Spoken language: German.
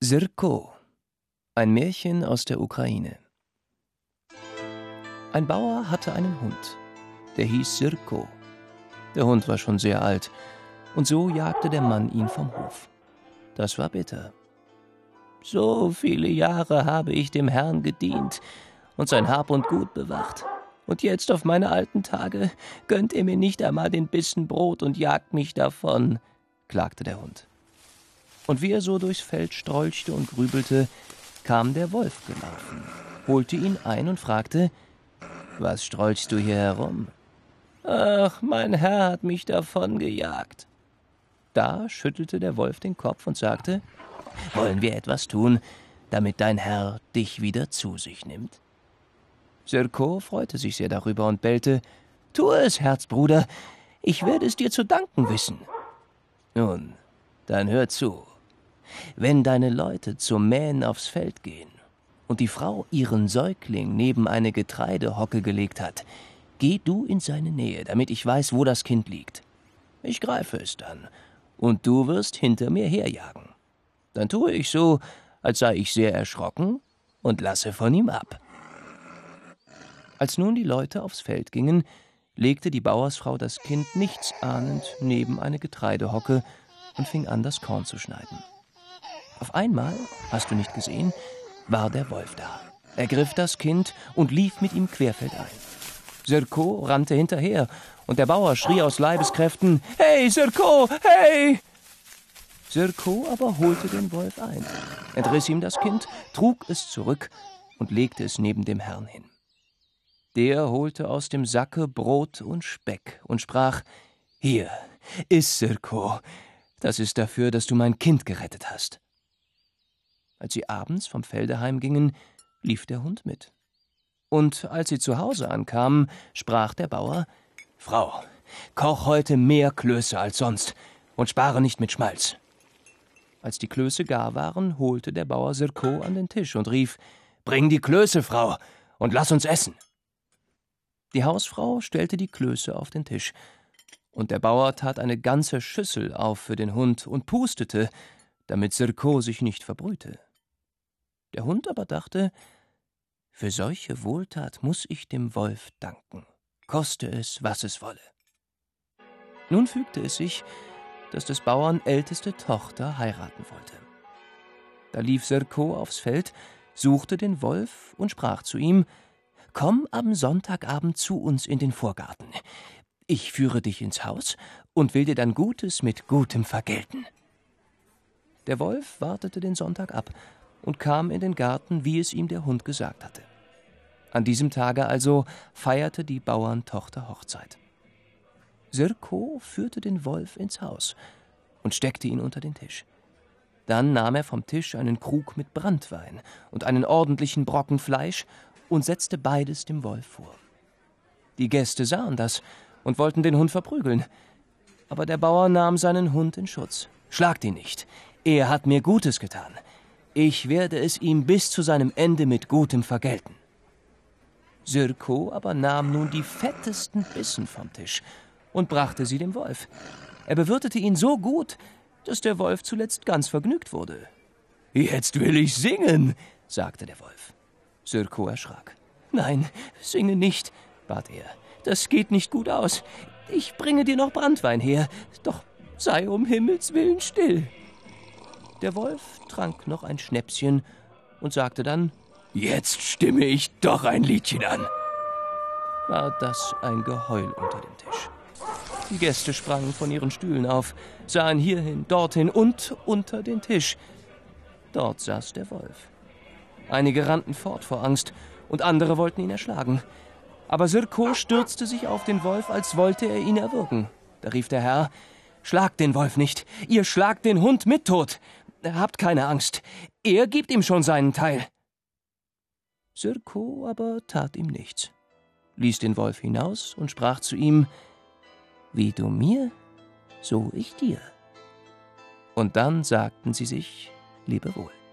Sirko, ein Märchen aus der Ukraine. Ein Bauer hatte einen Hund, der hieß Sirko. Der Hund war schon sehr alt, und so jagte der Mann ihn vom Hof. Das war bitter. So viele Jahre habe ich dem Herrn gedient und sein Hab und Gut bewacht. Und jetzt auf meine alten Tage gönnt er mir nicht einmal den Bissen Brot und jagt mich davon, klagte der Hund. Und wie er so durchs Feld strolchte und grübelte, kam der Wolf gelaufen, holte ihn ein und fragte, Was strolchst du hier herum? Ach, mein Herr hat mich davon gejagt. Da schüttelte der Wolf den Kopf und sagte, Wollen wir etwas tun, damit dein Herr dich wieder zu sich nimmt? Sirko freute sich sehr darüber und bellte, Tu es, Herzbruder, ich werde es dir zu danken wissen. Nun, dann hör zu. Wenn deine Leute zum Mähen aufs Feld gehen und die Frau ihren Säugling neben eine Getreidehocke gelegt hat, geh du in seine Nähe, damit ich weiß, wo das Kind liegt. Ich greife es dann, und du wirst hinter mir herjagen. Dann tue ich so, als sei ich sehr erschrocken, und lasse von ihm ab. Als nun die Leute aufs Feld gingen, legte die Bauersfrau das Kind nichtsahnend neben eine Getreidehocke und fing an, das Korn zu schneiden. Auf einmal, hast du nicht gesehen, war der Wolf da. Er griff das Kind und lief mit ihm querfeldein. Sirko rannte hinterher, und der Bauer schrie aus Leibeskräften: Hey, Sirko, hey! Sirko aber holte den Wolf ein, entriss ihm das Kind, trug es zurück und legte es neben dem Herrn hin. Der holte aus dem Sacke Brot und Speck und sprach: Hier, iss, Sirko, das ist dafür, dass du mein Kind gerettet hast. Als sie abends vom Felde heimgingen, lief der Hund mit. Und als sie zu Hause ankamen, sprach der Bauer: Frau, koch heute mehr Klöße als sonst und spare nicht mit Schmalz. Als die Klöße gar waren, holte der Bauer Sirko an den Tisch und rief: Bring die Klöße, Frau, und lass uns essen. Die Hausfrau stellte die Klöße auf den Tisch, und der Bauer tat eine ganze Schüssel auf für den Hund und pustete, damit Sirko sich nicht verbrühte. Der Hund aber dachte, für solche Wohltat muss ich dem Wolf danken, koste es, was es wolle. Nun fügte es sich, dass des Bauern älteste Tochter heiraten wollte. Da lief Sirko aufs Feld, suchte den Wolf und sprach zu ihm, Komm am Sonntagabend zu uns in den Vorgarten. Ich führe dich ins Haus und will dir dann Gutes mit Gutem vergelten. Der Wolf wartete den Sonntag ab und kam in den Garten, wie es ihm der Hund gesagt hatte. An diesem Tage also feierte die Bauerntochter Hochzeit. Sirko führte den Wolf ins Haus und steckte ihn unter den Tisch. Dann nahm er vom Tisch einen Krug mit Brandwein und einen ordentlichen Brocken Fleisch und setzte beides dem Wolf vor. Die Gäste sahen das und wollten den Hund verprügeln. Aber der Bauer nahm seinen Hund in Schutz. Schlagt ihn nicht. Er hat mir Gutes getan. Ich werde es ihm bis zu seinem Ende mit Gutem vergelten. Sirko aber nahm nun die fettesten Bissen vom Tisch und brachte sie dem Wolf. Er bewirtete ihn so gut, dass der Wolf zuletzt ganz vergnügt wurde. Jetzt will ich singen, sagte der Wolf. Sirko erschrak. Nein, singe nicht, bat er. Das geht nicht gut aus. Ich bringe dir noch Brandwein her, doch sei um Himmels willen still. Der Wolf trank noch ein Schnäpschen und sagte dann: Jetzt stimme ich doch ein Liedchen an. War das ein Geheul unter dem Tisch. Die Gäste sprangen von ihren Stühlen auf, sahen hierhin, dorthin und unter den Tisch. Dort saß der Wolf. Einige rannten fort vor Angst, und andere wollten ihn erschlagen. Aber Sirko stürzte sich auf den Wolf, als wollte er ihn erwürgen. Da rief der Herr, Schlagt den Wolf nicht, ihr schlagt den Hund mit tot. Habt keine Angst, er gibt ihm schon seinen Teil. Sirko aber tat ihm nichts, ließ den Wolf hinaus und sprach zu ihm, Wie du mir, so ich dir. Und dann sagten sie sich Lebewohl.